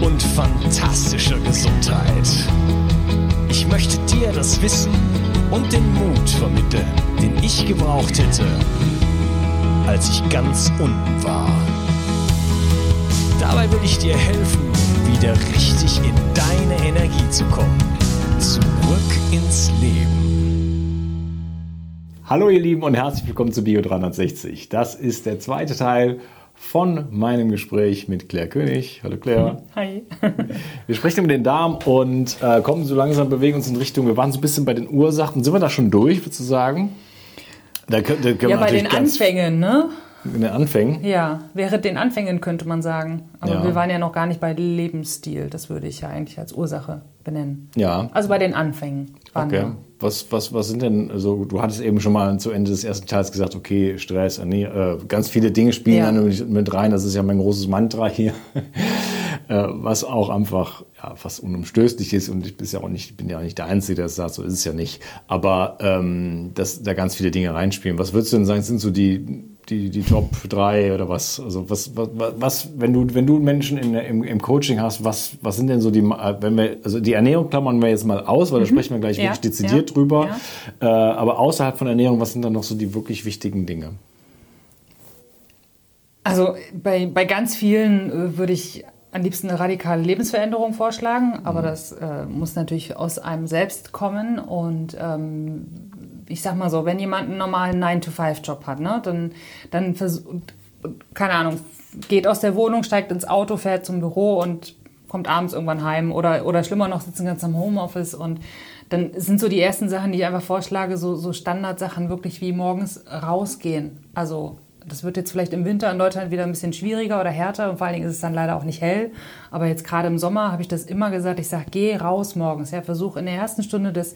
und fantastischer Gesundheit. Ich möchte dir das Wissen und den Mut vermitteln, den ich gebraucht hätte, als ich ganz unten war. Dabei will ich dir helfen, wieder richtig in deine Energie zu kommen. Zurück ins Leben. Hallo ihr Lieben und herzlich willkommen zu Bio 360. Das ist der zweite Teil von meinem Gespräch mit Claire König. Hallo Claire. Hi. Wir sprechen über den Darm und äh, kommen so langsam, bewegen uns in Richtung, wir waren so ein bisschen bei den Ursachen. Sind wir da schon durch, würdest du sagen? Da können, da können ja, bei den Anfängen, ne? In den Anfängen? Ja, während den Anfängen könnte man sagen. Aber ja. wir waren ja noch gar nicht bei Lebensstil. Das würde ich ja eigentlich als Ursache benennen. Ja. Also bei den Anfängen. Waren okay. Wir. Was, was, was sind denn, also du hattest eben schon mal zu Ende des ersten Teils gesagt, okay, Stress, nee, äh, ganz viele Dinge spielen ja. dann mit rein. Das ist ja mein großes Mantra hier. äh, was auch einfach ja, fast unumstößlich ist und ich bin ja auch nicht, bin ja auch nicht der Einzige, der es sagt, so ist es ja nicht. Aber ähm, dass da ganz viele Dinge reinspielen. Was würdest du denn sagen, sind so die die, die Top 3 oder was? Also was, was, was wenn du, wenn du Menschen in, im, im Coaching hast, was, was sind denn so die, wenn wir, also die Ernährung klammern wir jetzt mal aus, weil mhm. da sprechen wir gleich ja, wirklich dezidiert ja, drüber. Ja. Äh, aber außerhalb von Ernährung, was sind dann noch so die wirklich wichtigen Dinge? Also bei, bei ganz vielen äh, würde ich am liebsten eine radikale Lebensveränderung vorschlagen, aber mhm. das äh, muss natürlich aus einem selbst kommen und ähm, ich sag mal so, wenn jemand einen normalen 9-to-5-Job hat, ne, dann, dann keine Ahnung, geht aus der Wohnung, steigt ins Auto, fährt zum Büro und kommt abends irgendwann heim oder, oder schlimmer noch, sitzen ganz am Homeoffice und dann sind so die ersten Sachen, die ich einfach vorschlage, so, so Standardsachen wirklich wie morgens rausgehen. Also das wird jetzt vielleicht im Winter in Deutschland wieder ein bisschen schwieriger oder härter und vor allen Dingen ist es dann leider auch nicht hell. Aber jetzt gerade im Sommer habe ich das immer gesagt. Ich sage, geh raus morgens. Ja, versuch in der ersten Stunde des,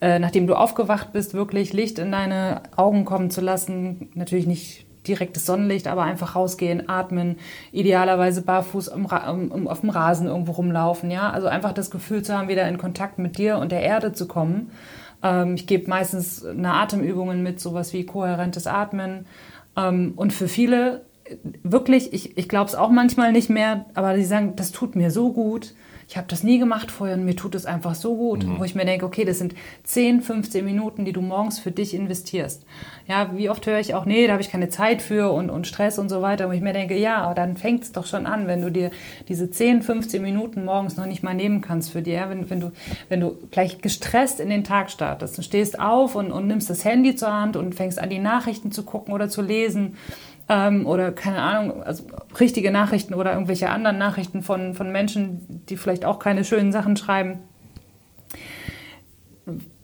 äh, nachdem du aufgewacht bist, wirklich Licht in deine Augen kommen zu lassen. Natürlich nicht direktes Sonnenlicht, aber einfach rausgehen, atmen, idealerweise barfuß um, um, auf dem Rasen irgendwo rumlaufen. Ja, also einfach das Gefühl zu haben, wieder in Kontakt mit dir und der Erde zu kommen. Ähm, ich gebe meistens eine Atemübungen mit, sowas wie kohärentes Atmen und für viele wirklich, ich, ich glaube es auch manchmal nicht mehr, aber die sagen, das tut mir so gut. Ich habe das nie gemacht vorher und mir tut es einfach so gut, mhm. wo ich mir denke, okay, das sind 10, 15 Minuten, die du morgens für dich investierst. Ja, wie oft höre ich auch, nee, da habe ich keine Zeit für und, und Stress und so weiter, wo ich mir denke, ja, aber dann fängt es doch schon an, wenn du dir diese 10, 15 Minuten morgens noch nicht mal nehmen kannst für dir, wenn, wenn, du, wenn du gleich gestresst in den Tag startest. Du stehst auf und, und nimmst das Handy zur Hand und fängst an, die Nachrichten zu gucken oder zu lesen ähm, oder keine Ahnung, also richtige Nachrichten oder irgendwelche anderen Nachrichten von, von Menschen, die vielleicht auch keine schönen Sachen schreiben.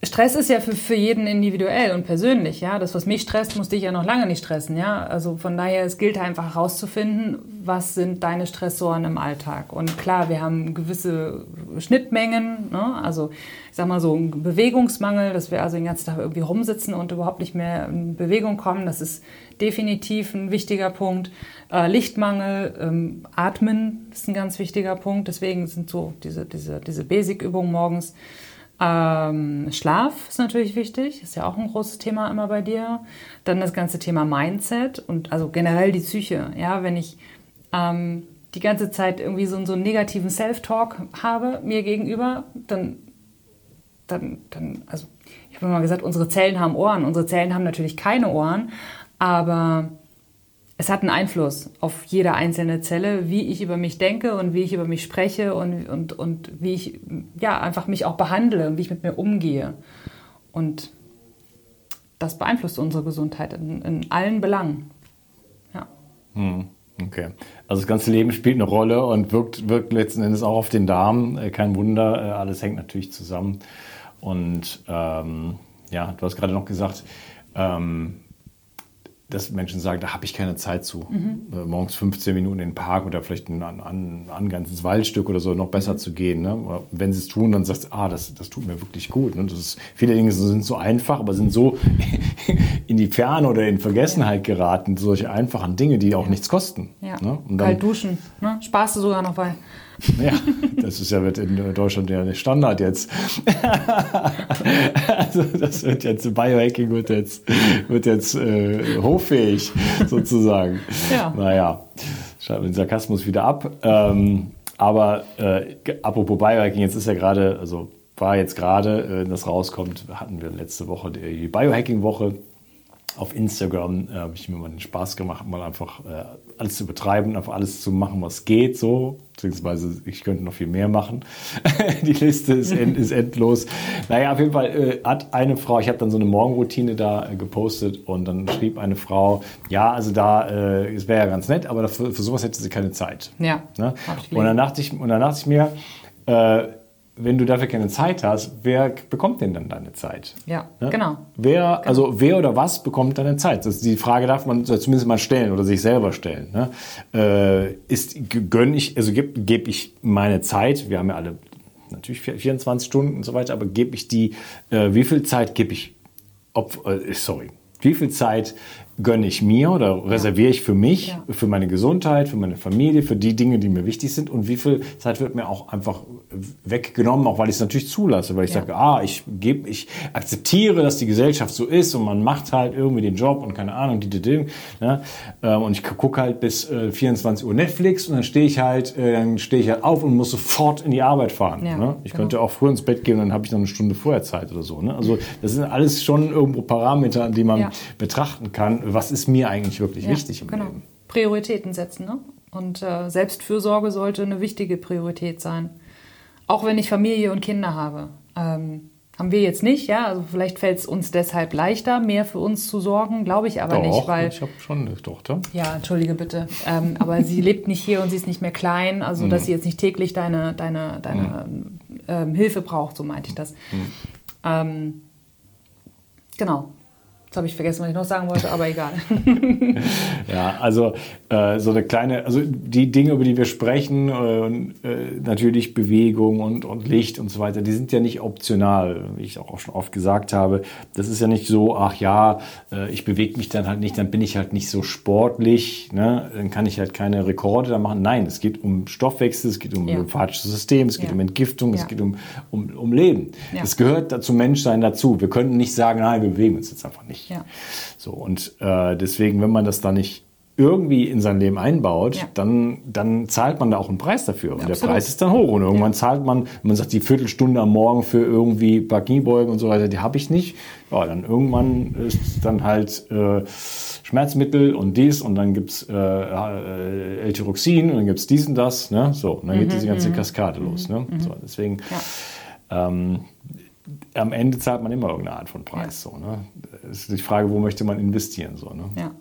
Stress ist ja für, für jeden individuell und persönlich, ja. Das, was mich stresst, muss dich ja noch lange nicht stressen, ja. Also von daher, es gilt einfach herauszufinden, was sind deine Stressoren im Alltag. Und klar, wir haben gewisse Schnittmengen, ne? Also ich sag mal so ein Bewegungsmangel, dass wir also den ganzen Tag irgendwie rumsitzen und überhaupt nicht mehr in Bewegung kommen. Das ist definitiv ein wichtiger Punkt. Äh, Lichtmangel, ähm, Atmen ist ein ganz wichtiger Punkt. Deswegen sind so diese, diese, diese Basic-Übungen morgens Ähm, Schlaf ist natürlich wichtig, ist ja auch ein großes Thema immer bei dir. Dann das ganze Thema Mindset und also generell die Psyche. Ja, wenn ich ähm, die ganze Zeit irgendwie so, so einen negativen Self-Talk habe mir gegenüber, dann, dann, dann, also ich habe mal gesagt, unsere Zellen haben Ohren. Unsere Zellen haben natürlich keine Ohren, aber es hat einen Einfluss auf jede einzelne Zelle, wie ich über mich denke und wie ich über mich spreche und, und, und wie ich ja, einfach mich auch behandle und wie ich mit mir umgehe. Und das beeinflusst unsere Gesundheit in, in allen Belangen. Ja. Hm, okay. Also das ganze Leben spielt eine Rolle und wirkt, wirkt letzten Endes auch auf den Darm. Äh, kein Wunder, äh, alles hängt natürlich zusammen. Und ähm, ja, du hast gerade noch gesagt, ähm, dass Menschen sagen, da habe ich keine Zeit zu. Mhm. Äh, morgens 15 Minuten in den Park oder vielleicht ein, ein, ein ganzes Waldstück oder so noch besser mhm. zu gehen. Ne? Wenn sie es tun, dann sagst du, ah, das, das tut mir wirklich gut. Ne? Das ist, viele Dinge sind so einfach, aber sind so in die Ferne oder in Vergessenheit geraten, solche einfachen Dinge, die auch ja. nichts kosten. Ja. Ne? Und dann, Kalt duschen, ne? sparst du sogar noch bei. Ja, das ist ja wird in Deutschland ja nicht Standard jetzt. also das wird jetzt Biohacking wird jetzt wird jetzt äh, hoffähig sozusagen. Ja. Naja, schreiben den Sarkasmus wieder ab. Ähm, aber äh, apropos Biohacking, jetzt ist ja gerade, also war jetzt gerade, äh, das rauskommt, hatten wir letzte Woche die Biohacking-Woche auf Instagram äh, habe ich mir mal den Spaß gemacht, mal einfach äh, alles zu betreiben, einfach alles zu machen, was geht, so. Beziehungsweise ich könnte noch viel mehr machen. die Liste ist, end, ist, endlos. Naja, auf jeden Fall äh, hat eine Frau, ich habe dann so eine Morgenroutine da äh, gepostet und dann schrieb eine Frau, ja, also da, äh, es wäre ja ganz nett, aber dafür, für sowas hätte sie keine Zeit. Ja. Ne? Und, dann dachte ich, und dann dachte ich mir, äh, wenn du dafür keine Zeit hast, wer bekommt denn dann deine Zeit? Ja, ne? genau. Wer, genau. also wer oder was bekommt deine Zeit? Das, die Frage darf man zumindest mal stellen oder sich selber stellen. Ne? Äh, ist, gönn ich, also gebe geb ich meine Zeit, wir haben ja alle natürlich 24 Stunden und so weiter, aber gebe ich die, äh, wie viel Zeit gebe ich, ob, äh, sorry, wie viel Zeit gönne ich mir oder reserviere ich für mich, ja. für meine Gesundheit, für meine Familie, für die Dinge, die mir wichtig sind und wie viel Zeit wird mir auch einfach weggenommen, auch weil ich es natürlich zulasse, weil ich ja. sage, ah, ich gebe, ich akzeptiere, dass die Gesellschaft so ist und man macht halt irgendwie den Job und keine Ahnung, die, die, die ne? und ich gucke halt bis äh, 24 Uhr Netflix und dann stehe ich halt, äh, dann stehe ich halt auf und muss sofort in die Arbeit fahren. Ja, ne? Ich genau. könnte auch früh ins Bett gehen und dann habe ich noch eine Stunde vorher Zeit oder so. Ne? Also das sind alles schon irgendwo Parameter, die man betrachten kann was ist mir eigentlich wirklich ja, wichtig im genau. Leben. Prioritäten setzen. Ne? Und äh, Selbstfürsorge sollte eine wichtige Priorität sein. Auch wenn ich Familie und Kinder habe. Ähm, haben wir jetzt nicht, ja. Also vielleicht fällt es uns deshalb leichter, mehr für uns zu sorgen, glaube ich aber Doch, nicht, weil ich habe schon eine Tochter. Ja, entschuldige bitte, ähm, aber sie lebt nicht hier und sie ist nicht mehr klein, also mhm. dass sie jetzt nicht täglich deine deine deine mhm. ähm, Hilfe braucht, so meinte ich das. Mhm. Ähm, genau. Jetzt habe ich vergessen, was ich noch sagen wollte, aber egal. ja, also äh, so eine kleine, also die Dinge, über die wir sprechen, äh, äh, natürlich Bewegung und, und Licht und so weiter, die sind ja nicht optional, wie ich auch schon oft gesagt habe. Das ist ja nicht so, ach ja, äh, ich bewege mich dann halt nicht, dann bin ich halt nicht so sportlich, ne? dann kann ich halt keine Rekorde da machen. Nein, es geht um Stoffwechsel, es geht um ja. lymphatisches System, es geht ja. um Entgiftung, ja. es geht um, um, um Leben. Es gehört zum Menschsein dazu. Wir können nicht sagen, nein, wir bewegen uns jetzt einfach nicht nicht. Ja. So, und äh, deswegen, wenn man das da nicht irgendwie in sein Leben einbaut, ja. dann, dann zahlt man da auch einen Preis dafür. Und ja, der Preis ist dann hoch. Und irgendwann ja. zahlt man, man sagt, die Viertelstunde am Morgen für irgendwie Kniebeugen und so weiter, die habe ich nicht. Ja, dann irgendwann ist dann halt äh, Schmerzmittel und dies und dann gibt's äh, äh, L-Tyroxin und dann gibt's dies und das. Ne? So, und dann mhm, geht diese ganze mhm. Kaskade los. Ne? Mhm. So, deswegen ähm, am Ende zahlt man immer irgendeine Art von Preis. Ja. So, ne? Es ist die Frage, wo möchte man investieren. So, ne? Ja.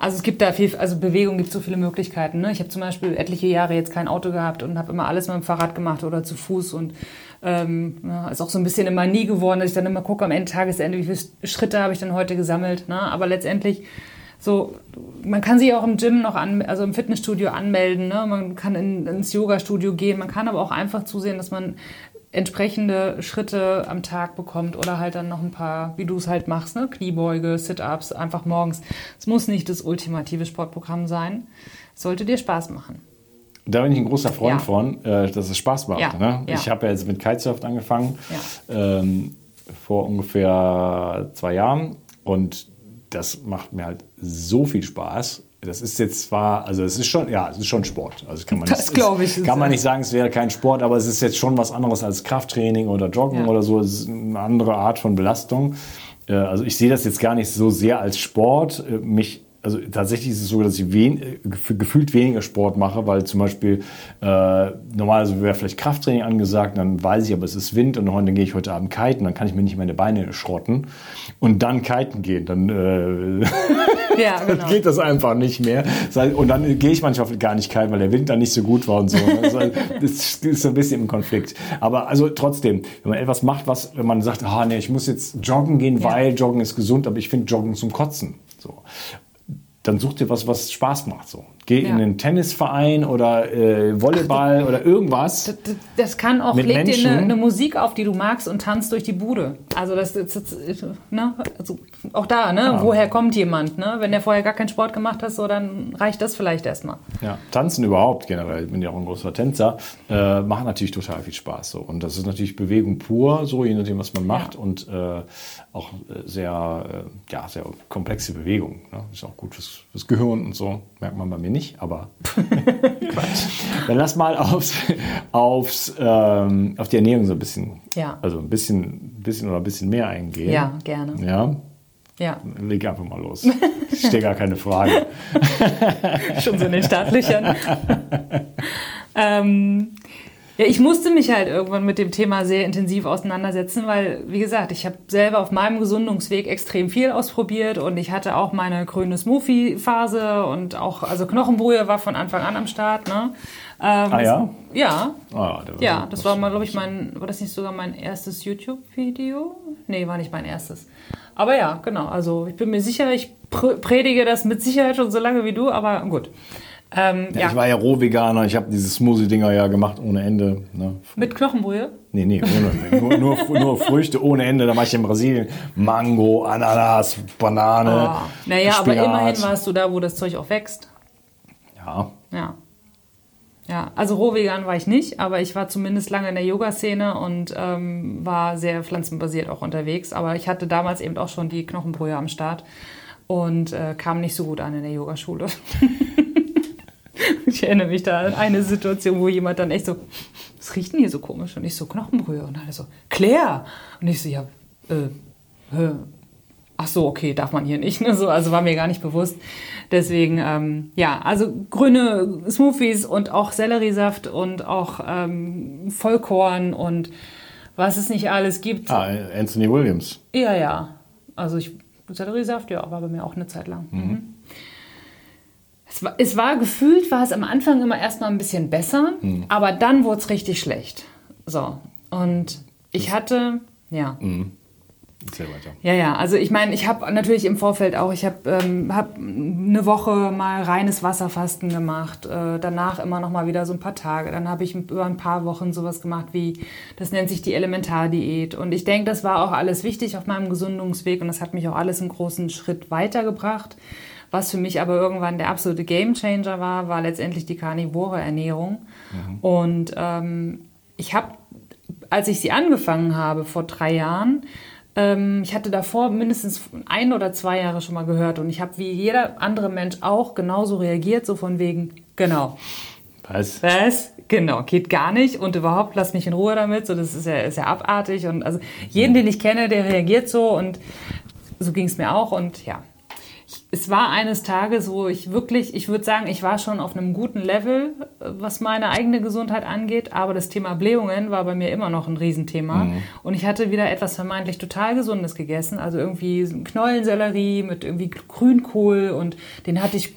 Also es gibt da viel, also Bewegung gibt so viele Möglichkeiten. Ne? Ich habe zum Beispiel etliche Jahre jetzt kein Auto gehabt und habe immer alles mit dem Fahrrad gemacht oder zu Fuß und ähm, ja, ist auch so ein bisschen immer nie geworden, dass ich dann immer gucke am Ende Tagesende, wie viele Schritte habe ich denn heute gesammelt. Ne? Aber letztendlich so, man kann sich auch im Gym noch an, also im Fitnessstudio anmelden, ne? man kann in, ins Yoga-Studio gehen, man kann aber auch einfach zusehen, dass man entsprechende Schritte am Tag bekommt oder halt dann noch ein paar, wie du es halt machst, ne? Kniebeuge, Sit-ups, einfach morgens. Es muss nicht das ultimative Sportprogramm sein. Es sollte dir Spaß machen. Da bin ich ein großer Freund Ja. von, äh, dass es Spaß macht. Ja, Ne? ja. Ich habe ja jetzt mit Kitesurfen angefangen ähm, vor ungefähr zwei Jahren und das macht mir halt so viel Spaß. Das ist jetzt zwar, also es ist schon, ja, es ist schon Sport. Also kann man Das nicht, glaub ich. Kann man nicht sagen, es wäre kein Sport, aber es ist jetzt schon was anderes als Krafttraining oder Joggen Ja. oder so. Es ist eine andere Art von Belastung. Äh, Also ich sehe das jetzt gar nicht so sehr als Sport. Äh, Mich, also tatsächlich ist es so, dass ich wen, äh, gef- gefühlt weniger Sport mache, weil zum Beispiel äh, normalerweise wäre vielleicht Krafttraining angesagt, dann weiß ich, aber es ist Wind und dann gehe ich heute Abend kiten, dann kann ich mir nicht meine Beine schrotten und dann kiten gehen. Dann äh, Ja, genau. geht das einfach nicht mehr. Und dann gehe ich manchmal gar nicht kalt, weil der Wind dann nicht so gut war und so. Das ist so ein bisschen im Konflikt. Aber also trotzdem, wenn man etwas macht, was, wenn man sagt, ah nee, ich muss jetzt joggen gehen, Ja. weil Joggen ist gesund, aber ich finde Joggen zum Kotzen. So. Dann such dir was, was Spaß macht. So. Geh Ja. in einen Tennisverein oder äh, Volleyball oder irgendwas. Das, das- das kann auch, leg dir Menschen. eine, eine Musik auf, die du magst und tanzt durch die Bude. Also das, das, ne? also auch da, ne? Woher kommt jemand, ne? Wenn der vorher gar keinen Sport gemacht hat, so dann reicht das vielleicht erstmal. Ja, Tanzen überhaupt generell, ich bin ja auch ein großer Tänzer, äh, macht natürlich total viel Spaß. So. Und das ist natürlich Bewegung pur, so je nachdem, was man macht. Ja. Und äh, auch äh, sehr, äh, ja, sehr komplexe Bewegung. Ne? Ist auch gut fürs, fürs Gehirn und so. Merkt man bei mir nicht, aber dann lass mal aufs, aufs, ähm, auf die Ernährung so ein bisschen, Ja. also ein bisschen, bisschen oder ein bisschen mehr eingehen. Ja, gerne. Ja, Ja, leg einfach mal los. Ich stehe gar keine Frage. schon so in den Startlöchern. ähm, ja, ich musste mich halt irgendwann mit dem Thema sehr intensiv auseinandersetzen, weil, wie gesagt, ich habe selber auf meinem Gesundungsweg extrem viel ausprobiert und ich hatte auch meine grüne Smoothie-Phase und auch, also Knochenbrühe war von Anfang an am Start, ne? Ähm, Ah ja? Ja, Ah, der ja, das war mal, glaube ich, mein, war das nicht sogar mein erstes YouTube-Video? Nee, war nicht mein erstes. Aber ja, genau, also ich bin mir sicher, ich pr predige das mit Sicherheit schon so lange wie du, aber gut. Ähm, Ja, ja, Ich war ja Rohveganer, ich habe diese Smoothie-Dinger ja gemacht ohne Ende. Ne? mit Knochenbrühe? Nee, nee, ohne, nur, nur, nur Früchte ohne Ende. Da war ich in Brasilien. Mango, Ananas, Banane. Oh. Naja, aber Spinat. immerhin warst du da, wo das Zeug auch wächst. Ja, Ja. Ja, also rohvegan war ich nicht, aber ich war zumindest lange in der Yoga-Szene und ähm, war sehr pflanzenbasiert auch unterwegs. Aber ich hatte damals eben auch schon die Knochenbrühe am Start und äh, kam nicht so gut an in der Yogaschule. ich erinnere mich da an eine Situation, wo jemand dann echt so, was riecht denn hier so komisch? Und ich so, Knochenbrühe. Und alle so, Claire! Und ich so, ja, äh, äh, ach so, okay, darf man hier nicht. Ne? So, also war mir gar nicht bewusst. Deswegen, ähm, ja, also grüne Smoothies und auch Selleriesaft und auch ähm, Vollkorn und was es nicht alles gibt. ah, Anthony Williams. Ja, ja. Also ich, Selleriesaft, ja, war bei mir auch eine Zeit lang. Mhm. Es, war, es war gefühlt, war es am Anfang immer erstmal ein bisschen besser, aber dann wurde es richtig schlecht. So. Und ich hatte, ja. Erzähl weiter. Ja, ja, also ich meine, ich habe natürlich im Vorfeld auch, ich habe ähm, hab eine Woche mal reines Wasserfasten gemacht, äh, danach immer noch mal wieder so ein paar Tage, dann habe ich über ein paar Wochen sowas gemacht wie, das nennt sich die Elementardiät und ich denke, das war auch alles wichtig auf meinem Gesundungsweg und das hat mich auch alles einen großen Schritt weitergebracht. Was für mich aber irgendwann der absolute Gamechanger war, war letztendlich die karnivore Ernährung. Und ähm, ich habe, als ich sie angefangen habe vor drei Jahren, ähm, ich hatte davor mindestens ein oder zwei Jahre schon mal gehört und ich habe wie jeder andere Mensch auch genauso reagiert, so von wegen, genau, Was? was? Genau, geht gar nicht und überhaupt lass mich in Ruhe damit. So, das ist ja, ist ja abartig und also jeden, den ich kenne, der reagiert so und so ging es mir auch und ja. Es war eines Tages, wo ich wirklich, ich würde sagen, ich war schon auf einem guten Level, was meine eigene Gesundheit angeht, aber das Thema Blähungen war bei mir immer noch ein Riesenthema. Und ich hatte wieder etwas vermeintlich total Gesundes gegessen, also irgendwie Knollensellerie mit irgendwie Grünkohl und den hatte ich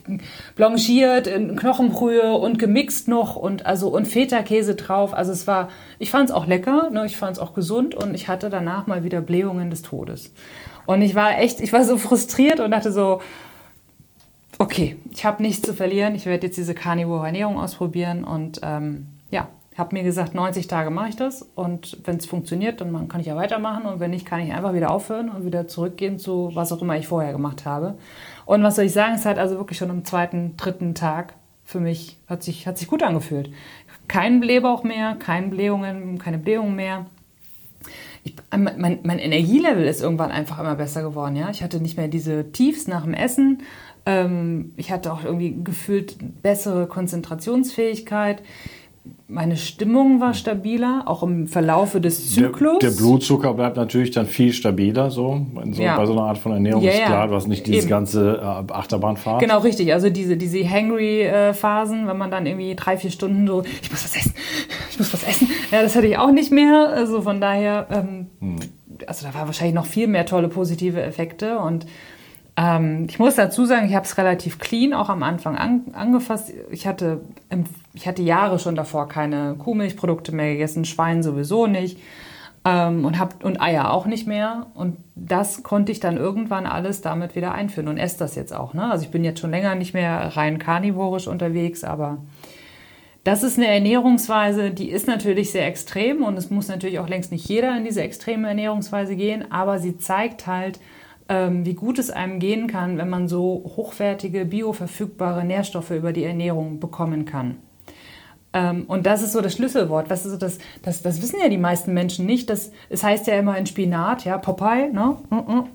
blanchiert in Knochenbrühe und gemixt noch und also und Feta-Käse drauf. Also es war, ich fand es auch lecker, ne, ich fand es auch gesund und ich hatte danach mal wieder Blähungen des Todes. Und ich war echt, ich war so frustriert und dachte so, okay, ich habe nichts zu verlieren, ich werde jetzt diese Carnivore Ernährung ausprobieren und ähm, ja, habe mir gesagt, 90 Tage mache ich das und wenn es funktioniert, dann kann ich ja weitermachen und wenn nicht, kann ich einfach wieder aufhören und wieder zurückgehen zu was auch immer ich vorher gemacht habe. Und was soll ich sagen, es hat also wirklich schon am zweiten, dritten Tag für mich, hat sich, hat sich gut angefühlt. Kein Blähbauch mehr, kein Blähungen, keine Blähungen mehr. Ich, mein, mein Energielevel ist irgendwann einfach immer besser geworden. Ja? Ich hatte nicht mehr diese Tiefs nach dem Essen. Ähm, ich hatte auch irgendwie gefühlt bessere Konzentrationsfähigkeit meine Stimmung war stabiler, auch im Verlaufe des Zyklus. Der, der Blutzucker bleibt natürlich dann viel stabiler, so, so ja. bei so einer Art von Ernährung ja, ist klar, du hast nicht dieses Eben. ganze äh, Achterbahnfahrt. Genau, richtig. Also diese, diese Hangry-Phasen, wenn man dann irgendwie drei, vier Stunden so, ich muss was essen, ich muss was essen. Ja, das hatte ich auch nicht mehr. Also von daher, ähm, hm. also da war wahrscheinlich noch viel mehr tolle positive Effekte und ähm, ich muss dazu sagen, ich habe es relativ clean auch am Anfang an, angefasst. Ich hatte, ich hatte Jahre schon davor keine Kuhmilchprodukte mehr gegessen, Schwein sowieso nicht ähm, und, hab, und Eier auch nicht mehr. Und das konnte ich dann irgendwann alles damit wieder einführen und esse das jetzt auch. Ne? Also ich bin jetzt schon länger nicht mehr rein karnivorisch unterwegs, aber das ist eine Ernährungsweise, die ist natürlich sehr extrem und es muss natürlich auch längst nicht jeder in diese extreme Ernährungsweise gehen, aber sie zeigt halt, wie gut es einem gehen kann, wenn man so hochwertige, bioverfügbare Nährstoffe über die Ernährung bekommen kann. Ähm, und das ist so das Schlüsselwort. Was ist das, das, das wissen ja die meisten Menschen nicht. Das, es heißt ja immer in Spinat, ja, Popeye, ne?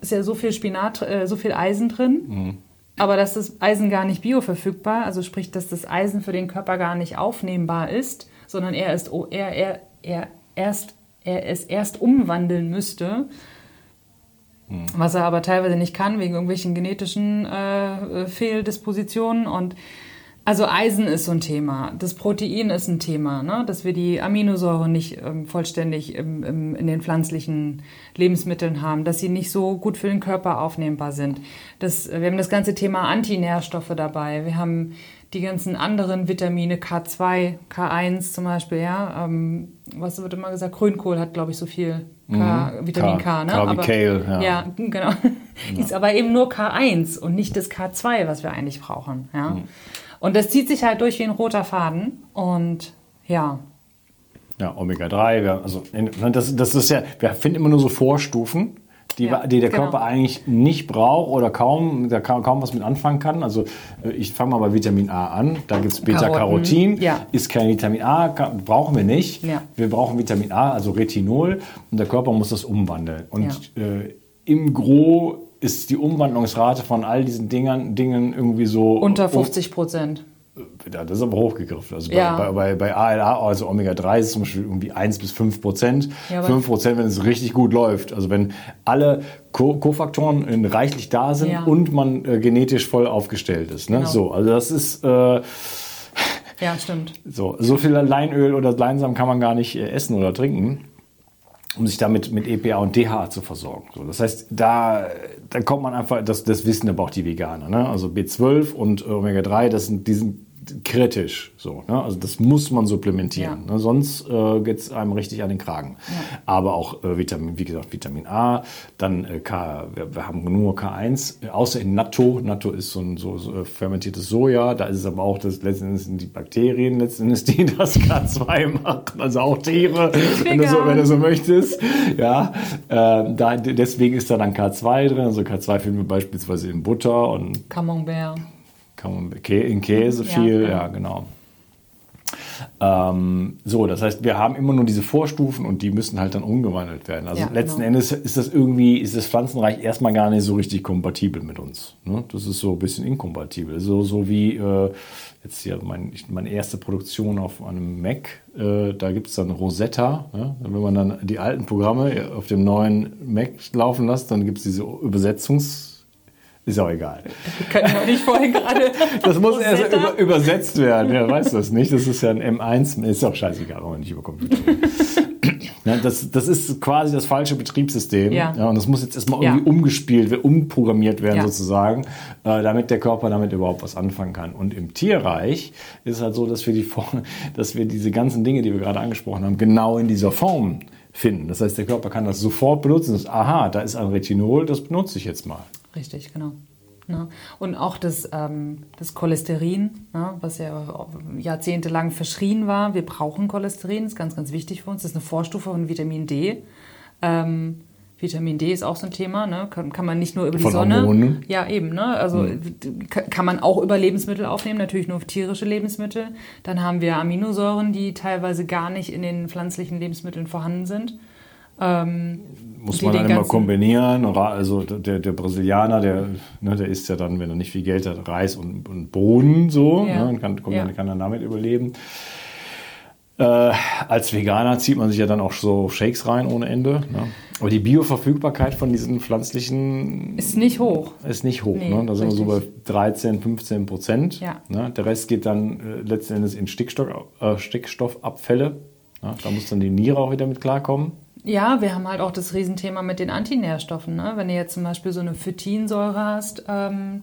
Ist ja so viel Spinat, äh, so viel Eisen drin. Mhm. Aber dass das Eisen gar nicht bioverfügbar, also sprich, dass das Eisen für den Körper gar nicht aufnehmbar ist, sondern er ist, er, er, er erst, er es erst umwandeln müsste, Mhm. Was er aber teilweise nicht kann, wegen irgendwelchen genetischen äh, äh, Fehldispositionen. Und also Eisen ist so ein Thema. Das Protein ist ein Thema, ne? dass wir die Aminosäuren nicht ähm, vollständig im, im, in den pflanzlichen Lebensmitteln haben, dass sie nicht so gut für den Körper aufnehmbar sind. Das, wir haben das ganze Thema Antinährstoffe dabei. Wir haben die ganzen anderen Vitamine, K2, K1 zum Beispiel, ja. Ähm, was wird immer gesagt? Grünkohl hat, glaube ich, so viel K, mhm. Vitamin K, K ne? K wie Kale, ja. Ja, genau. Ja. Ist aber eben nur K1 und nicht das K2, was wir eigentlich brauchen, ja. Mhm. Und das zieht sich halt durch wie ein roter Faden und ja. Ja, Omega-3, also das, das ist ja, wir finden immer nur so Vorstufen die, ja, die der genau. Körper eigentlich nicht braucht oder kaum, der kaum, kaum was mit anfangen kann. Also äh, ich fange mal bei Vitamin A an. Da gibt es Beta-Carotin. Ja. Ist kein Vitamin A, kann, brauchen wir nicht. Ja. Wir brauchen Vitamin A, also Retinol. Und der Körper muss das umwandeln. Und äh, im Gro ist die Umwandlungsrate von all diesen Dingern, Dingen irgendwie so... Unter 50 Prozent. Das ist aber hochgegriffen. Also ja. bei, bei, bei ALA, also Omega-3 ist es zum Beispiel irgendwie 1 bis 5 Prozent. Ja, 5 Prozent, wenn es richtig gut läuft. Also wenn alle Kofaktoren reichlich da sind ja. und man äh, genetisch voll aufgestellt ist. Ne? Genau. So, also das ist... Äh, ja, stimmt. So, so viel Leinöl oder Leinsamen kann man gar nicht äh, essen oder trinken um sich damit mit EPA und DHA zu versorgen. So, das heißt, da, da kommt man einfach, das, das wissen aber auch die Veganer. Ne? Also B12 und Omega-3, das sind, die sind kritisch. So, ne? Also das muss man supplementieren. Ja. Ne? Sonst äh, geht es einem richtig an den Kragen. Ja. Aber auch äh, Vitamin, wie gesagt, Vitamin A, dann äh, K, wir, wir, haben nur K1, äh, außer in Natto. Natto ist so ein so, so äh, fermentiertes Soja. Da ist es aber auch, das letzten sind die Bakterien letzten die das K2 machen. Also auch Tiere, wenn du, so, wenn du so möchtest. Ja, äh, da, deswegen ist da dann K2 drin. Also K2 finden wir beispielsweise in Butter und Camembert kann man in Käse viel, ja, ja genau. Ähm, so, das heißt, wir haben immer nur diese Vorstufen und die müssen halt dann umgewandelt werden. Also ja, letzten genau. Endes ist das irgendwie, ist das Pflanzenreich erstmal gar nicht so richtig kompatibel mit uns. Ne? Das ist so ein bisschen inkompatibel. So, so wie äh, jetzt hier mein, meine erste Produktion auf einem Mac, äh, da gibt es dann Rosetta. Ne? Wenn man dann die alten Programme auf dem neuen Mac laufen lässt, dann gibt es diese Übersetzungs- ist auch egal. Wir können auch nicht vorhin gerade. Das muss erst über, übersetzt werden. Ja, weiß das nicht. Das ist ja ein M1. Ist auch scheißegal, wenn man nicht über Computer ja, das, das ist quasi das falsche Betriebssystem. Ja. ja und das muss jetzt erstmal irgendwie ja. umgespielt, umprogrammiert werden, sozusagen, äh, damit der Körper damit überhaupt was anfangen kann. Und im Tierreich ist es halt so, dass wir, die, dass wir diese ganzen Dinge, die wir gerade angesprochen haben, genau in dieser Form finden. Das heißt, der Körper kann das sofort benutzen. Das, aha, da ist ein Retinol, das benutze ich jetzt mal. Richtig, genau. Ne? Und auch das, ähm, das Cholesterin, ne? was ja jahrzehntelang verschrien war. Wir brauchen Cholesterin, das ist ganz, ganz wichtig für uns. Das ist eine Vorstufe von Vitamin D. Ähm, Vitamin D ist auch so ein Thema, ne? kann, kann man nicht nur über die Von Sonne. Hormonen. Ja, eben. Ne? Also ka- kann man auch über Lebensmittel aufnehmen, natürlich nur tierische Lebensmittel. Dann haben wir Aminosäuren, die teilweise gar nicht in den pflanzlichen Lebensmitteln vorhanden sind. Ähm, Muss man dann immer kombinieren. Also der, der Brasilianer, der, ne, der isst ja dann, wenn er nicht viel Geld hat, Reis und, und Bohnen so Ja. ne, und kann, Ja. kann dann damit überleben. Äh, als Veganer zieht man sich ja dann auch so Shakes rein ohne Ende. Ne? Aber die Bioverfügbarkeit von diesen pflanzlichen Ist nicht hoch. ist nicht hoch. Nee, ne? Da sind wir so bei richtig. 13, 15 Prozent. Ja. Ne? Der Rest geht dann äh, letzten Endes in Stickstoff, äh, Stickstoffabfälle. Ne? Da muss dann die Niere auch wieder mit klarkommen. Ja, wir haben halt auch das Riesenthema mit den Antinährstoffen. Ne? Wenn du jetzt zum Beispiel so eine Phytinsäure hast, ähm,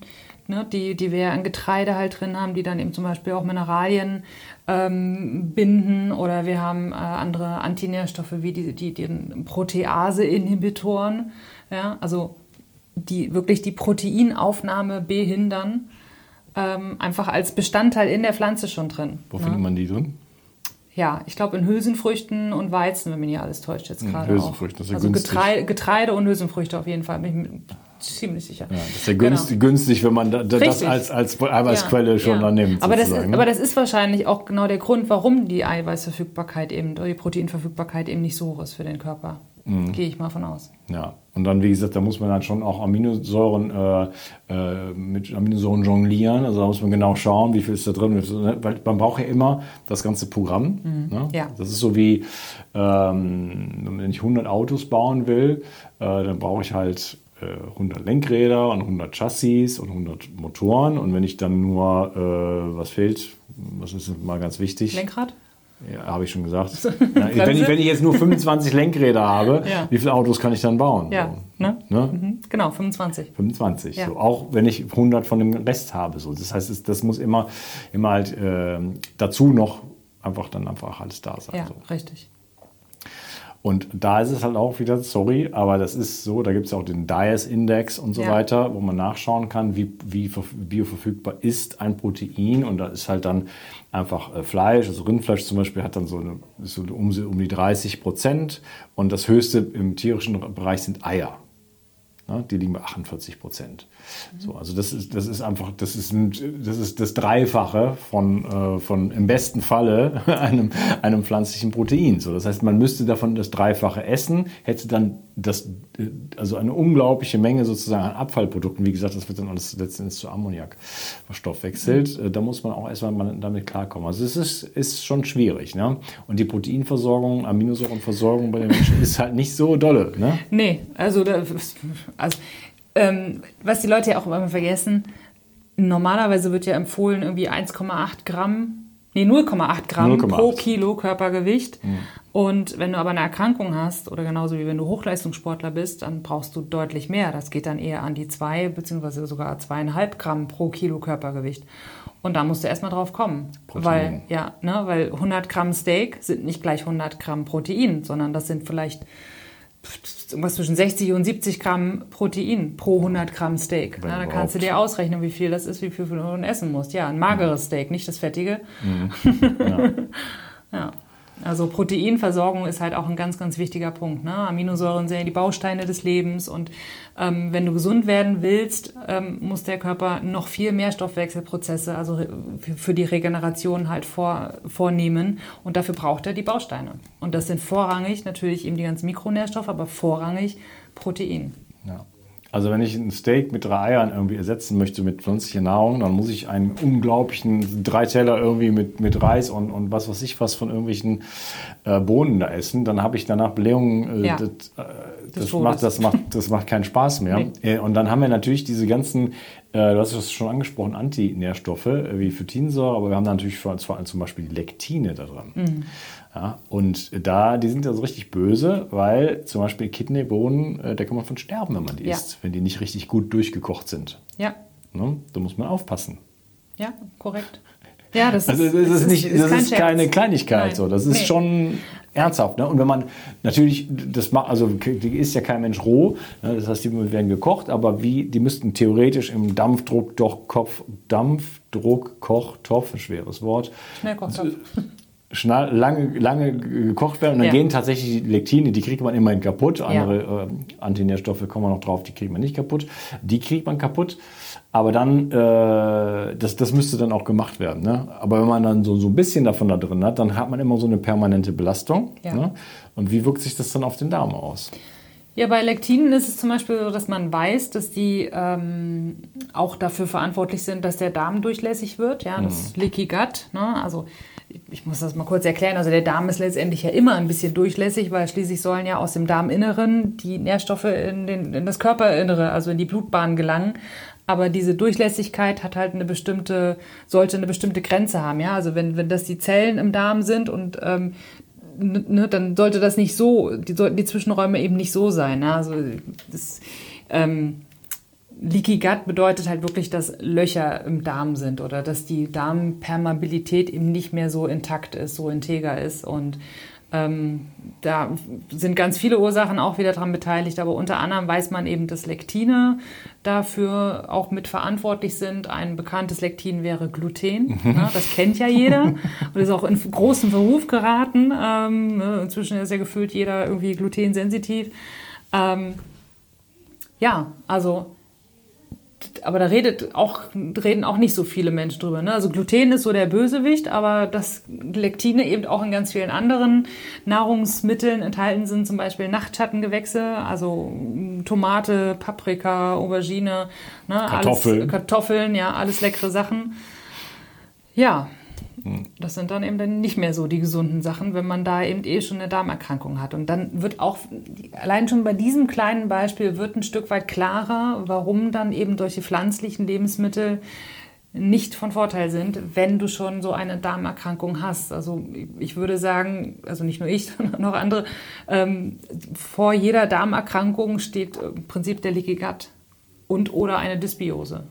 ne, die, die wir ja in Getreide halt drin haben, die dann eben zum Beispiel auch Mineralien ähm, binden oder wir haben äh, andere Antinährstoffe wie die, die, die Protease-Inhibitoren, ja, also die wirklich die Proteinaufnahme behindern, ähm, einfach als Bestandteil in der Pflanze schon drin. Wo ne? findet man die drin? Ja, ich glaube in Hülsenfrüchten und Weizen, wenn mich nicht alles täuscht jetzt gerade. Hülsenfrüchte, auch. das ist ja also günstig. Getreide, Getreide und Hülsenfrüchte auf jeden Fall, bin ich mir ziemlich sicher. Ja, das ist ja günstig, günstig wenn man da, da, das Genau. Als, als Eiweißquelle Ja, schon ja. dann nimmt. Aber das, ist, sozusagen, aber ne? das ist wahrscheinlich auch genau der Grund, warum die Eiweißverfügbarkeit eben, oder die Proteinverfügbarkeit eben nicht so hoch ist für den Körper. Mhm. Gehe ich mal von aus. Ja, und dann, wie gesagt, da muss man dann schon auch Aminosäuren äh, äh, mit Aminosäuren jonglieren. Also da muss man genau schauen, wie viel ist da drin. ne? Weil man braucht ja immer das ganze Programm. Ne? Mhm. Ja. Das ist so wie, ähm, wenn ich 100 Autos bauen will, äh, dann brauche ich halt äh, 100 Lenkräder und 100 Chassis und 100 Motoren. Und wenn ich dann nur, äh, was fehlt, was ist mal ganz wichtig? Lenkrad? Ja, habe ich schon gesagt. Ja, wenn, ich, wenn ich jetzt nur 25 Lenkräder habe, Ja. wie viele Autos kann ich dann bauen? Ja, So. ne? Ne? Mhm. Genau, 25. 25. Ja. So. Auch wenn ich 100 von dem Rest habe. So. Das heißt, es, das muss immer, immer halt ähm, dazu noch einfach dann einfach alles da sein. Ja, So. richtig. Und da ist es halt auch wieder, sorry, aber das ist so, da gibt es auch den Dias-Index und so Ja. weiter, wo man nachschauen kann, wie, wie verf- bioverfügbar ist ein Protein. Und da ist halt dann einfach äh, Fleisch, also Rindfleisch zum Beispiel hat dann so, eine, so um, um die 30 Prozent. Und das höchste im tierischen Bereich sind Eier. Die liegen bei 48 Prozent. So, also das ist, das ist einfach, das ist, ein, das ist das Dreifache von, äh, von im besten Falle einem, einem pflanzlichen Protein. So, das heißt, man müsste davon das Dreifache essen, hätte dann das, äh, also eine unglaubliche Menge sozusagen an Abfallprodukten. Wie gesagt, das wird dann alles letztendlich zu Ammoniak verstoffwechselt. Äh, Da muss man auch erstmal mal damit klarkommen. Also es ist, ist schon schwierig. Ne? Und die Proteinversorgung, Aminosäurenversorgung bei den Menschen ist halt nicht so dolle. Ne? Nee, also, da, also ähm, was die Leute ja auch immer vergessen, normalerweise wird ja empfohlen irgendwie 1,8 Gramm, nee 0,8 Gramm 0,8. pro Kilo Körpergewicht. Und wenn du aber eine Erkrankung hast oder genauso wie wenn du Hochleistungssportler bist, dann brauchst du deutlich mehr. Das geht dann eher an die 2 beziehungsweise sogar 2,5 Gramm pro Kilo Körpergewicht. Und da musst du erstmal drauf kommen. Protein. Weil, ja, ne, weil 100 Gramm Steak sind nicht gleich 100 Gramm Protein, sondern das sind vielleicht irgendwas zwischen 60 und 70 Gramm Protein pro 100 Gramm Steak. Na, dann kannst du dir ausrechnen, wie viel das ist, wie viel du essen musst. Ja, ein mageres Steak, nicht das fettige. ja. Also Proteinversorgung ist halt auch ein ganz, ganz wichtiger Punkt. Ne? Aminosäuren sind ja die Bausteine des Lebens und ähm, wenn du gesund werden willst, ähm, muss der Körper noch viel mehr Stoffwechselprozesse, also für die Regeneration halt vor, vornehmen und dafür braucht er die Bausteine. Und das sind vorrangig natürlich eben die ganzen Mikronährstoffe, aber vorrangig Protein. Ja. Also wenn ich ein Steak mit drei Eiern irgendwie ersetzen möchte mit pflanzlicher Nahrung, dann muss ich einen unglaublichen Dreiteller irgendwie mit, mit Reis und, und was weiß ich was von irgendwelchen äh, Bohnen da essen. Dann habe ich danach Blähungen. Äh, Ja. das, äh, das, Todes. macht, das, macht, das macht keinen Spaß mehr. Nee. Äh, und dann haben wir natürlich diese ganzen, äh, du hast es schon angesprochen, Antinährstoffe äh, wie Phytinsäure, aber wir haben da natürlich vor allem zum Beispiel die Lektine da dran. Mhm. Ja, und da, die sind ja so richtig böse, weil zum Beispiel Kidneybohnen, äh, da kann man von sterben, wenn man die Ja. isst, wenn die nicht richtig gut durchgekocht sind. Ja, Ne? Da muss man aufpassen. ja, korrekt. Ja, das Also ist, das ist, nicht, das kein ist Scherz. keine Kleinigkeit Nein. so. Das ist Nee. schon ernsthaft. Ne? Und wenn man natürlich, das macht, also die ist ja kein Mensch roh, ne? das heißt, die werden gekocht, aber wie, die müssten theoretisch im Dampfdruck doch Kopf, Dampfdruck Kochtopf, ein schweres Wort. Schnellkochtopf. Schnell, lange, lange gekocht werden und dann Ja. gehen tatsächlich die Lektine, die kriegt man immerhin kaputt. Andere äh, Antinährstoffe kommen wir noch drauf, die kriegt man nicht kaputt. Die kriegt man kaputt. Aber dann, äh, das, das müsste dann auch gemacht werden. Ne? Aber wenn man dann so, so ein bisschen davon da drin hat, dann hat man immer so eine permanente Belastung. Ja. Ne? Und wie wirkt sich das dann auf den Darm aus? Ja, bei Lektinen ist es zum Beispiel so, dass man weiß, dass die ähm, auch dafür verantwortlich sind, dass der Darm durchlässig wird. Ja, das Leaky Gut. Ne? Also ich muss das mal kurz erklären. Also der Darm ist letztendlich ja immer ein bisschen durchlässig, weil schließlich sollen ja aus dem Darminneren die Nährstoffe in, den, in das Körperinnere, also in die Blutbahn gelangen. Aber diese Durchlässigkeit hat halt eine bestimmte, sollte eine bestimmte Grenze haben. Ja, also wenn, wenn das die Zellen im Darm sind und ähm, ne, dann sollte das nicht so, die sollten die Zwischenräume eben nicht so sein. Ne? Also das, ähm, Leaky Gut bedeutet halt wirklich, dass Löcher im Darm sind oder dass die Darmpermeabilität eben nicht mehr so intakt ist, so integer ist. Und ähm, da sind ganz viele Ursachen auch wieder dran beteiligt, aber unter anderem weiß man eben, dass Lektine dafür auch mit verantwortlich sind. Ein bekanntes Lektin wäre Gluten. Ne? Das kennt ja jeder und ist auch in großen Verruf geraten. Ähm, ne? Inzwischen ist ja gefühlt jeder irgendwie glutensensitiv. Ähm, ja, also aber da redet auch, reden auch nicht so viele Menschen drüber. Ne? Also Gluten ist so der Bösewicht, aber dass Lektine eben auch in ganz vielen anderen Nahrungsmitteln enthalten sind, zum Beispiel Nachtschattengewächse, also mm, Tomate, Paprika, Aubergine, ne? Kartoffeln. Alles, Kartoffeln, ja, alles leckere Sachen. Ja, das sind dann eben dann nicht mehr so die gesunden Sachen, wenn man da eben eh schon eine Darmerkrankung hat. Und dann wird auch, allein schon bei diesem kleinen Beispiel wird ein Stück weit klarer, warum dann eben solche pflanzlichen Lebensmittel nicht von Vorteil sind, wenn du schon so eine Darmerkrankung hast. Also ich würde sagen, also nicht nur ich, sondern auch andere, ähm, vor jeder Darmerkrankung steht im Prinzip der Leaky Gut und oder eine Dysbiose.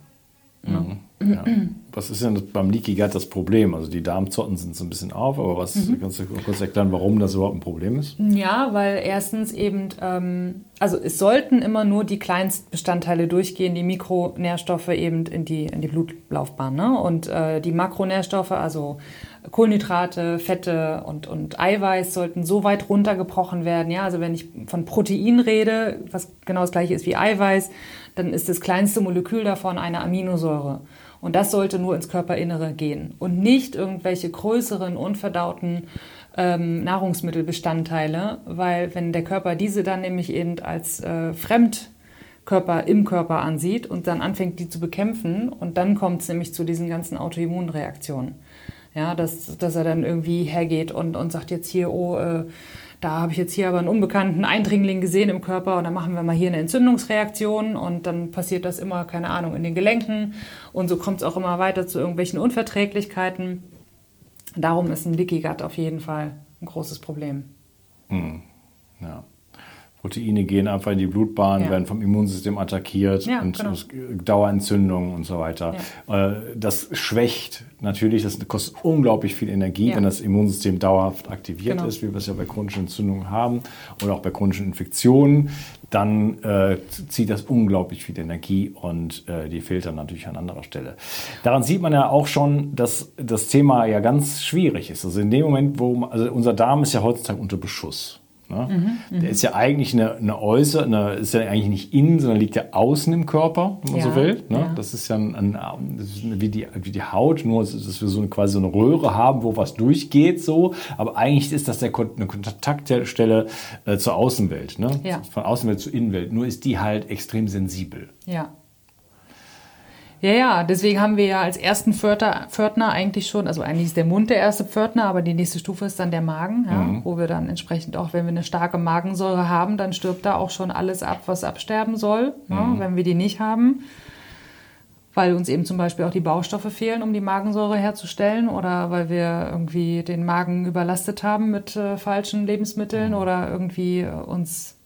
Ja. Was ist denn beim Leaky Gut das Problem? Also die Darmzotten sind so ein bisschen auf, aber was kannst du kurz erklären, warum das überhaupt ein Problem ist? Ja, weil erstens eben, ähm, also es sollten immer nur die Kleinstbestandteile durchgehen, die Mikronährstoffe eben in die, in die Blutlaufbahn. Ne? Und äh, die Makronährstoffe, also Kohlenhydrate, Fette und, und Eiweiß, sollten so weit runtergebrochen werden. Ja, also wenn ich von Protein rede, was genau das gleiche ist wie Eiweiß, dann ist das kleinste Molekül davon eine Aminosäure. Und das sollte nur ins Körperinnere gehen und nicht irgendwelche größeren, unverdauten ähm, Nahrungsmittelbestandteile, weil wenn der Körper diese dann nämlich eben als äh, Fremdkörper im Körper ansieht und dann anfängt, die zu bekämpfen und dann kommt es nämlich zu diesen ganzen Autoimmunreaktionen. Ja, dass, dass er dann irgendwie hergeht und, und sagt jetzt hier, oh, äh, da habe ich jetzt hier aber einen unbekannten Eindringling gesehen im Körper und dann machen wir mal hier eine Entzündungsreaktion und dann passiert das immer, keine Ahnung, in den Gelenken und so kommt es auch immer weiter zu irgendwelchen Unverträglichkeiten. Darum ist ein Leaky Gut auf jeden Fall ein großes Problem. Ja. Proteine gehen einfach in die Blutbahn, Ja. werden vom Immunsystem attackiert Ja, und genau. Dauerentzündungen und so weiter. Äh, Das schwächt natürlich, das kostet unglaublich viel Energie, Ja. wenn das Immunsystem dauerhaft aktiviert Genau. ist, wie wir es ja bei chronischen Entzündungen haben oder auch bei chronischen Infektionen. Dann äh, zieht das unglaublich viel Energie und äh, die fehlt dann natürlich an anderer Stelle. Daran sieht man ja auch schon, dass das Thema ja ganz schwierig ist. Also in dem Moment, wo man, also unser Darm ist ja heutzutage unter Beschuss. Ne? Der ist ja eigentlich eine, eine äußere, eine, ist ja eigentlich nicht innen, sondern liegt ja außen im Körper, wenn man Ja, so will. Ne? ja. Das ist ja ein, ein, das ist wie, die, wie die Haut, nur dass wir so eine, quasi so eine Röhre haben, wo was durchgeht, so. Aber eigentlich ist das der, eine Kontaktstelle äh, zur Außenwelt, ne? Ja. von Außenwelt zur Innenwelt. Nur ist die halt extrem sensibel. Ja. Ja, ja, deswegen haben wir ja als ersten Pförtner, Pförtner eigentlich schon, also eigentlich ist der Mund der erste Pförtner, aber die nächste Stufe ist dann der Magen, ja, wo wir dann entsprechend auch, wenn wir eine starke Magensäure haben, dann stirbt da auch schon alles ab, was absterben soll, ja, wenn wir die nicht haben. Weil uns eben zum Beispiel auch die Baustoffe fehlen, um die Magensäure herzustellen oder weil wir irgendwie den Magen überlastet haben mit äh, falschen Lebensmitteln oder irgendwie äh, uns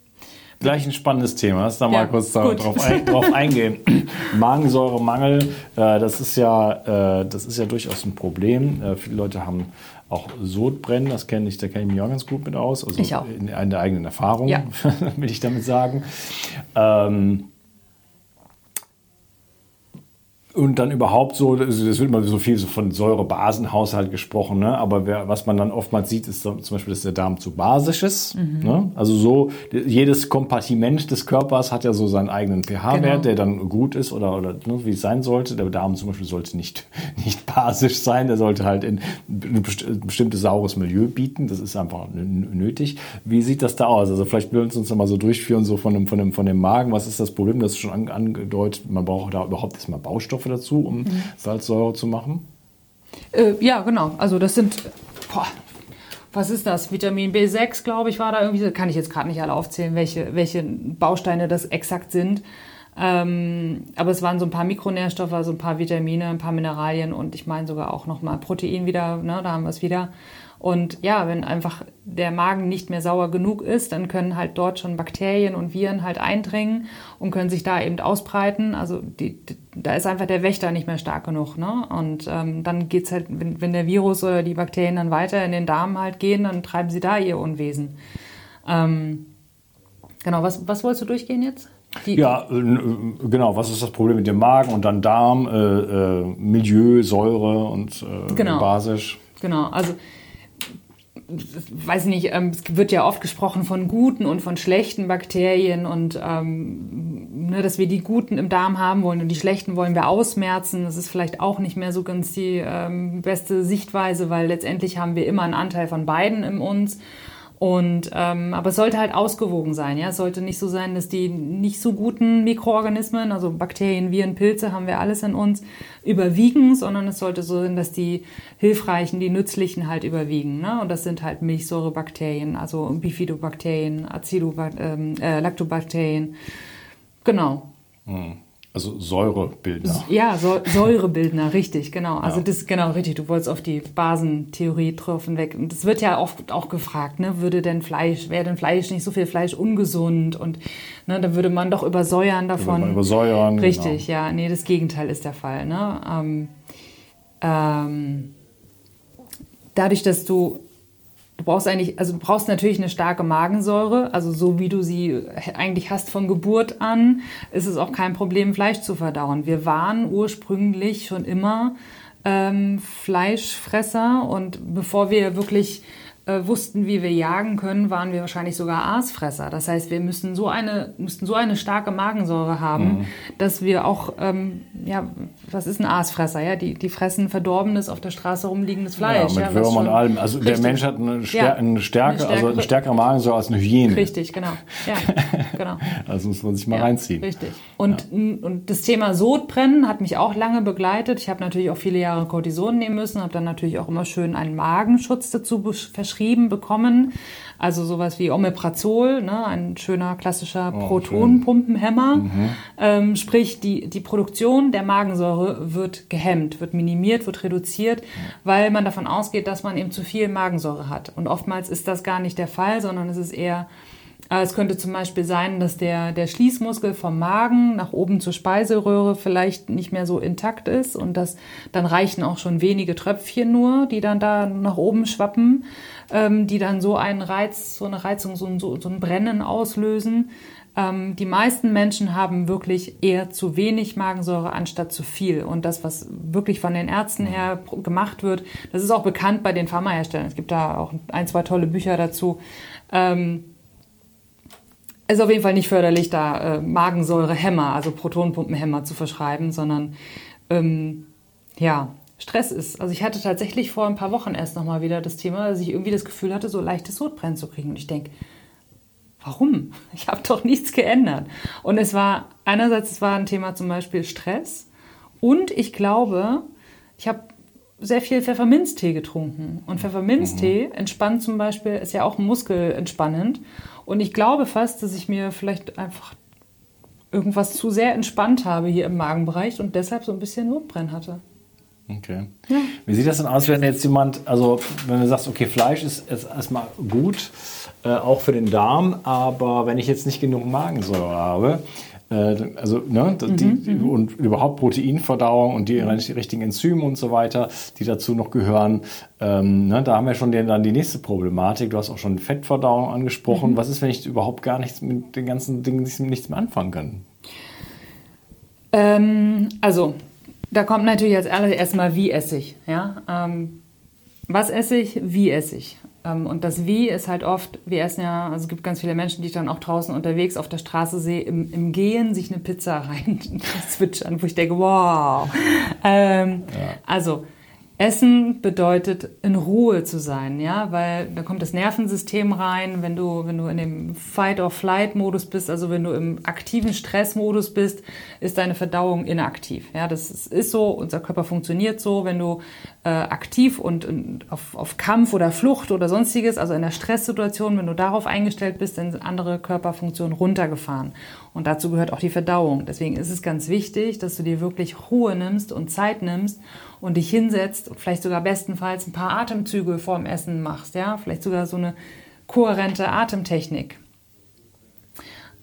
Gleich ein spannendes Thema. Lass da mal Ja, kurz da, gut. drauf, ein, drauf eingehen. Magensäuremangel, äh, das ist ja, äh, das ist ja durchaus ein Problem. Äh, viele Leute haben auch Sodbrennen, das kenne ich, da kenne ich mich auch ganz gut mit aus. Also Ich auch. in, in der eigenen Erfahrung, Ja. will ich damit sagen. Ähm, Und dann überhaupt so, das wird immer so viel so von Säurebasenhaushalt gesprochen, ne? aber wer, was man dann oftmals sieht, ist zum Beispiel, dass der Darm zu basisch ist. Mhm. Ne? Also so, jedes Kompartiment des Körpers hat ja so seinen eigenen pH-Wert, genau. der dann gut ist oder, oder ne, wie es sein sollte. Der Darm zum Beispiel sollte nicht, nicht basisch sein, der sollte halt in ein bestimmtes saures Milieu bieten. Das ist einfach nötig. Wie sieht das da aus? Also vielleicht will uns uns mal so durchführen, so von dem, von dem, von dem Magen. Was ist das Problem? Das ist schon angedeutet. Man braucht da überhaupt erstmal Baustoffe dazu, um mhm. Salzsäure zu machen? Äh, ja, genau. Also das sind, boah, was ist das? Vitamin B6, glaube ich, war da irgendwie, kann ich jetzt gerade nicht alle aufzählen, welche, welche Bausteine das exakt sind. Ähm, aber es waren so ein paar Mikronährstoffe, so ein paar Vitamine, ein paar Mineralien und ich meine sogar auch nochmal Protein wieder, ne, da haben wir es wieder. Und ja, wenn einfach der Magen nicht mehr sauer genug ist, dann können halt dort schon Bakterien und Viren halt eindringen und können sich da eben ausbreiten. Also die, die, da ist einfach der Wächter nicht mehr stark genug. Ne? Und ähm, dann geht's halt, wenn, wenn der Virus oder die Bakterien dann weiter in den Darm halt gehen, dann treiben sie da ihr Unwesen. Ähm, genau, was, was wolltest du durchgehen jetzt? Die ja, äh, genau. Was ist das Problem mit dem Magen und dann Darm, äh, äh, Milieu, Säure und äh, genau. basisch? Genau, also weiß nicht, ähm, es wird ja oft gesprochen von guten und von schlechten Bakterien und ähm, ne, dass wir die guten im Darm haben wollen und die schlechten wollen wir ausmerzen. Das ist vielleicht auch nicht mehr so ganz die ähm, beste Sichtweise, weil letztendlich haben wir immer einen Anteil von beiden in uns. Und ähm, aber es sollte halt ausgewogen sein, ja. Es sollte nicht so sein, dass die nicht so guten Mikroorganismen, also Bakterien, Viren, Pilze, haben wir alles in uns, überwiegen, sondern es sollte so sein, dass die hilfreichen, die nützlichen halt überwiegen. Ne? Und das sind halt Milchsäurebakterien, also Bifidobakterien, Acidobat äh, Lactobakterien. Genau. Hm. Also Säurebildner. Ja, Säurebildner, richtig, genau. Also ja. das genau richtig. Du wolltest auf die Basentheorie treffen weg. Und das wird ja oft auch gefragt, ne? Würde denn Fleisch, wäre denn Fleisch nicht so viel Fleisch ungesund? Und ne, dann würde man doch übersäuern davon. Würde man übersäuern. Richtig, genau. ja. Nee, das Gegenteil ist der Fall. Ne? Ähm, ähm, dadurch, dass du Du brauchst eigentlich, also du brauchst natürlich eine starke Magensäure, also so wie du sie eigentlich hast von Geburt an, ist es auch kein Problem, Fleisch zu verdauen. Wir waren ursprünglich schon immer ähm, Fleischfresser und bevor wir wirklich äh, wussten, wie wir jagen können, waren wir wahrscheinlich sogar Aasfresser. Das heißt, wir müssen so eine, müssten so eine starke Magensäure haben, mhm. dass wir auch, ähm, ja, was ist ein Aasfresser? Ja, die, die fressen verdorbenes, auf der Straße rumliegendes Fleisch. Ja, mit ja, Würmern und allem. Also richtig. der Mensch hat eine, Stär ja, eine, Stärke, eine also eine stärkere Magensäure als eine Hyäne. Richtig, genau. Ja, genau. also muss man sich mal ja, reinziehen. Richtig. Und, und das Thema Sodbrennen hat mich auch lange begleitet. Ich habe natürlich auch viele Jahre Cortison nehmen müssen, habe dann natürlich auch immer schön einen Magenschutz dazu verschrieben verschrieben bekommen. Also sowas wie Omeprazol, ne, ein schöner klassischer oh, Protonpumpenhemmer. Mhm. Ähm, sprich, die, die Produktion der Magensäure wird gehemmt, wird minimiert, wird reduziert, weil man davon ausgeht, dass man eben zu viel Magensäure hat. Und oftmals ist das gar nicht der Fall, sondern es ist eher es könnte zum Beispiel sein, dass der, der Schließmuskel vom Magen nach oben zur Speiseröhre vielleicht nicht mehr so intakt ist und das, dann reichen auch schon wenige Tröpfchen nur, die dann da nach oben schwappen, ähm, die dann so einen Reiz, so eine Reizung, so ein, so, so ein Brennen auslösen. Ähm, die meisten Menschen haben wirklich eher zu wenig Magensäure anstatt zu viel. Und das, was wirklich von den Ärzten her gemacht wird, das ist auch bekannt bei den Pharmaherstellern. Es gibt da auch ein, zwei tolle Bücher dazu. Ähm, ist auf jeden Fall nicht förderlich, da äh, Magensäurehämmer, also Protonpumpenhämmer zu verschreiben, sondern ähm, ja, Stress ist. Also ich hatte tatsächlich vor ein paar Wochen erst nochmal wieder das Thema, dass ich irgendwie das Gefühl hatte, so leichtes Sodbrennen zu kriegen. Und ich denke, warum? Ich habe doch nichts geändert. Und es war, einerseits es war ein Thema zum Beispiel Stress und ich glaube, ich habe sehr viel Pfefferminztee getrunken. Und Pfefferminztee mhm. entspannt zum Beispiel, ist ja auch muskelentspannend. Und ich glaube fast, dass ich mir vielleicht einfach irgendwas zu sehr entspannt habe hier im Magenbereich und deshalb so ein bisschen Notbrenn hatte. Okay. Ja. Wie sieht das denn aus, wenn jetzt jemand, also wenn du sagst, okay, Fleisch ist, ist erstmal gut, äh, auch für den Darm, aber wenn ich jetzt nicht genug Magensäure habe, also ne, die, mhm, mhm, und überhaupt Proteinverdauung und die, die, richtigen Enzyme und so weiter, die dazu noch gehören. Ähm, ne, da haben wir schon den, dann die nächste Problematik. Du hast auch schon Fettverdauung angesprochen. Mhm. Was ist, wenn ich überhaupt gar nichts mit den ganzen Dingen nichts mehr anfangen kann? Ähm, also da kommt natürlich als allererstes mal, wie esse ich. Ja? Ähm, was esse ich, wie esse ich. Ähm, und das Wie ist halt oft, wir essen ja, also es gibt ganz viele Menschen, die ich dann auch draußen unterwegs auf der Straße sehe, im, im Gehen sich eine Pizza rein zwitschern, wo ich denke, wow. Ähm, ja. Also Essen bedeutet in Ruhe zu sein, ja, weil da kommt das Nervensystem rein, wenn du, wenn du in dem Fight-or-Flight-Modus bist, also wenn du im aktiven Stressmodus bist, ist deine Verdauung inaktiv. Ja, das ist so, unser Körper funktioniert so, wenn du äh, aktiv und, und auf, auf Kampf oder Flucht oder sonstiges, also in der Stresssituation, wenn du darauf eingestellt bist, dann sind andere Körperfunktionen runtergefahren. Und dazu gehört auch die Verdauung. Deswegen ist es ganz wichtig, dass du dir wirklich Ruhe nimmst und Zeit nimmst und dich hinsetzt und vielleicht sogar bestenfalls ein paar Atemzüge vorm Essen machst, ja, vielleicht sogar so eine kohärente Atemtechnik.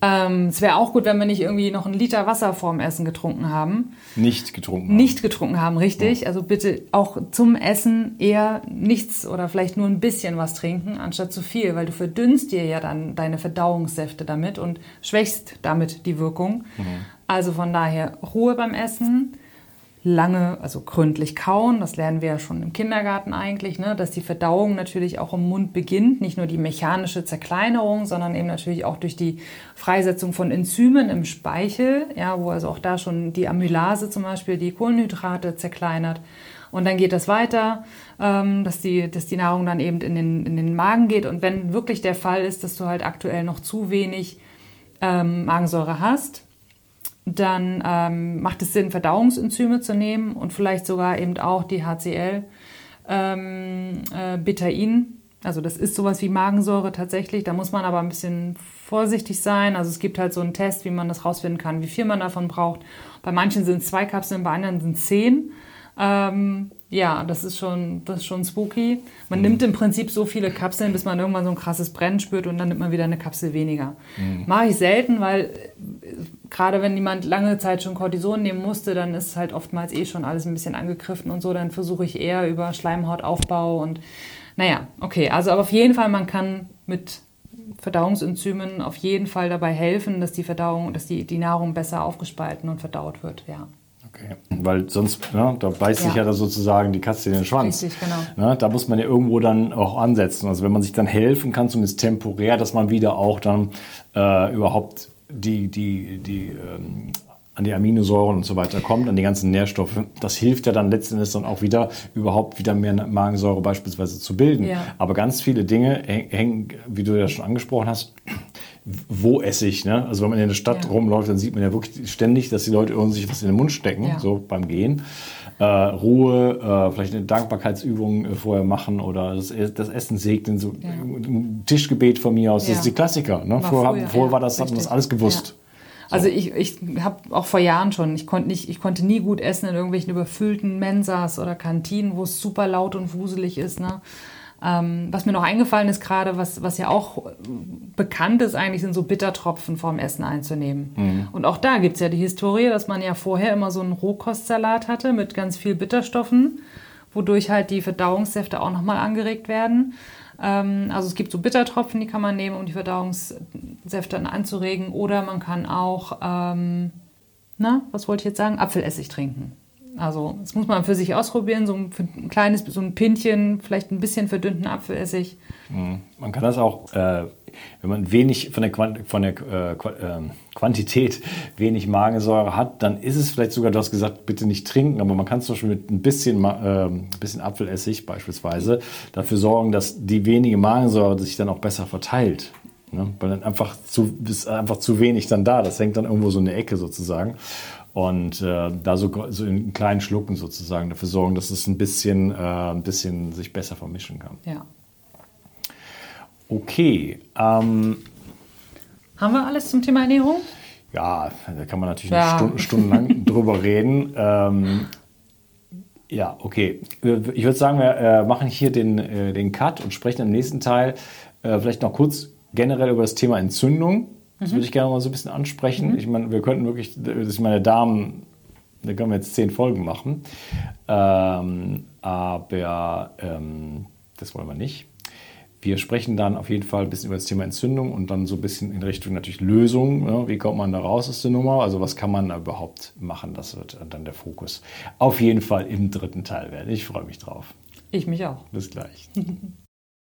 Ähm, es wäre auch gut, wenn wir nicht irgendwie noch einen Liter Wasser vorm Essen getrunken haben. Nicht getrunken haben. Nicht getrunken haben, richtig. Ja. Also bitte auch zum Essen eher nichts oder vielleicht nur ein bisschen was trinken, anstatt zu viel, weil du verdünnst dir ja dann deine Verdauungssäfte damit und schwächst damit die Wirkung. Mhm. Also von daher Ruhe beim Essen lange, also gründlich kauen. Das lernen wir ja schon im Kindergarten eigentlich, ne? dass die Verdauung natürlich auch im Mund beginnt. Nicht nur die mechanische Zerkleinerung, sondern eben natürlich auch durch die Freisetzung von Enzymen im Speichel, ja, wo also auch da schon die Amylase zum Beispiel die Kohlenhydrate zerkleinert. Und dann geht das weiter, ähm, dass, die, dass die Nahrung dann eben in den, in den Magen geht. Und wenn wirklich der Fall ist, dass du halt aktuell noch zu wenig ähm, Magensäure hast, dann ähm, macht es Sinn, Verdauungsenzyme zu nehmen und vielleicht sogar eben auch die HCl, ähm, äh, Betain. Also das ist sowas wie Magensäure tatsächlich. Da muss man aber ein bisschen vorsichtig sein. Also es gibt halt so einen Test, wie man das rausfinden kann, wie viel man davon braucht. Bei manchen sind es zwei Kapseln, bei anderen sind es zehn. Ähm, ja, das ist schon, das ist schon spooky. Man mhm. nimmt im Prinzip so viele Kapseln, bis man irgendwann so ein krasses Brennen spürt und dann nimmt man wieder eine Kapsel weniger. Mhm. Mache ich selten, weil gerade wenn jemand lange Zeit schon Cortison nehmen musste, dann ist halt oftmals eh schon alles ein bisschen angegriffen und so. Dann versuche ich eher über Schleimhautaufbau und naja, okay. Also aber auf jeden Fall, man kann mit Verdauungsenzymen auf jeden Fall dabei helfen, dass die Verdauung, dass die, die Nahrung besser aufgespalten und verdaut wird, ja. Okay. Weil sonst, ne, da beißt ja. sich ja da sozusagen die Katze in den Schwanz. Richtig, genau. Ne, da muss man ja irgendwo dann auch ansetzen. Also wenn man sich dann helfen kann, zumindest temporär, dass man wieder auch dann äh, überhaupt die, die, die ähm, an die Aminosäuren und so weiter kommt, an die ganzen Nährstoffe. Das hilft ja dann letztendlich dann auch wieder, überhaupt wieder mehr Magensäure beispielsweise zu bilden. Ja. Aber ganz viele Dinge hängen, wie du ja schon angesprochen hast, wo esse ich? Ne? Also wenn man in der Stadt ja. rumläuft, dann sieht man ja wirklich ständig, dass die Leute irgendwie sich was in den Mund stecken, ja. so beim Gehen. Äh, Ruhe, äh, vielleicht eine Dankbarkeitsübung äh, vorher machen oder das, das Essen segnen, so ja. ein Tischgebet von mir aus. Das ist die Klassiker. Ne? Vorher, vorher war das, hat man das alles gewusst. Also ich, ich habe auch vor Jahren schon, ich konnte nicht, ich konnte nie gut essen in irgendwelchen überfüllten Mensas oder Kantinen, wo es super laut und wuselig ist. Ne? Ähm, was mir noch eingefallen ist gerade, was, was ja auch bekannt ist eigentlich, sind so Bittertropfen vorm Essen einzunehmen. Mhm. Und auch da gibt es ja die Historie, dass man ja vorher immer so einen Rohkostsalat hatte mit ganz viel Bitterstoffen, wodurch halt die Verdauungssäfte auch nochmal angeregt werden. Ähm, also es gibt so Bittertropfen, die kann man nehmen, um die Verdauungssäfte anzuregen. Oder man kann auch, ähm, na, was wollte ich jetzt sagen, Apfelessig trinken. Also das muss man für sich ausprobieren, so ein, ein kleines, so ein Pinchen, vielleicht ein bisschen verdünnten Apfelessig. Mhm. Man kann das auch, äh, wenn man wenig von der, Quant von der äh, ähm, Quantität, wenig Magensäure hat, dann ist es vielleicht sogar, du hast gesagt, bitte nicht trinken, aber man kann zum Beispiel mit ein bisschen, ein bisschen Apfelessig beispielsweise dafür sorgen, dass die wenige Magensäure sich dann auch besser verteilt. Ne? Weil dann einfach zu, ist einfach zu wenig dann da. Das hängt dann irgendwo so in der Ecke sozusagen und äh, da so, so in kleinen Schlucken sozusagen dafür sorgen, dass es ein bisschen, äh, ein bisschen sich besser vermischen kann. Ja. Okay. Ähm, Haben wir alles zum Thema Ernährung? Ja, da kann man natürlich ja. Stunden, stundenlang drüber reden. Ähm, ja, okay. Ich würde sagen, wir äh, machen hier den, äh, den Cut und sprechen im nächsten Teil äh, vielleicht noch kurz generell über das Thema Entzündung das würde ich gerne mal so ein bisschen ansprechen. Mhm. Ich meine, wir könnten wirklich, ich meine, Damen, da können wir jetzt zehn Folgen machen. Ähm, aber ähm, das wollen wir nicht. wir sprechen dann auf jeden Fall ein bisschen über das Thema Entzündung und dann so ein bisschen in Richtung natürlich Lösung. Ja, wie kommt man da raus aus der Nummer? Also was kann man da überhaupt machen? Das wird dann der Fokus auf jeden Fall im dritten Teil werden. Ich freue mich drauf. Ich mich auch. Bis gleich.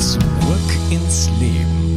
Zurück ins Leben.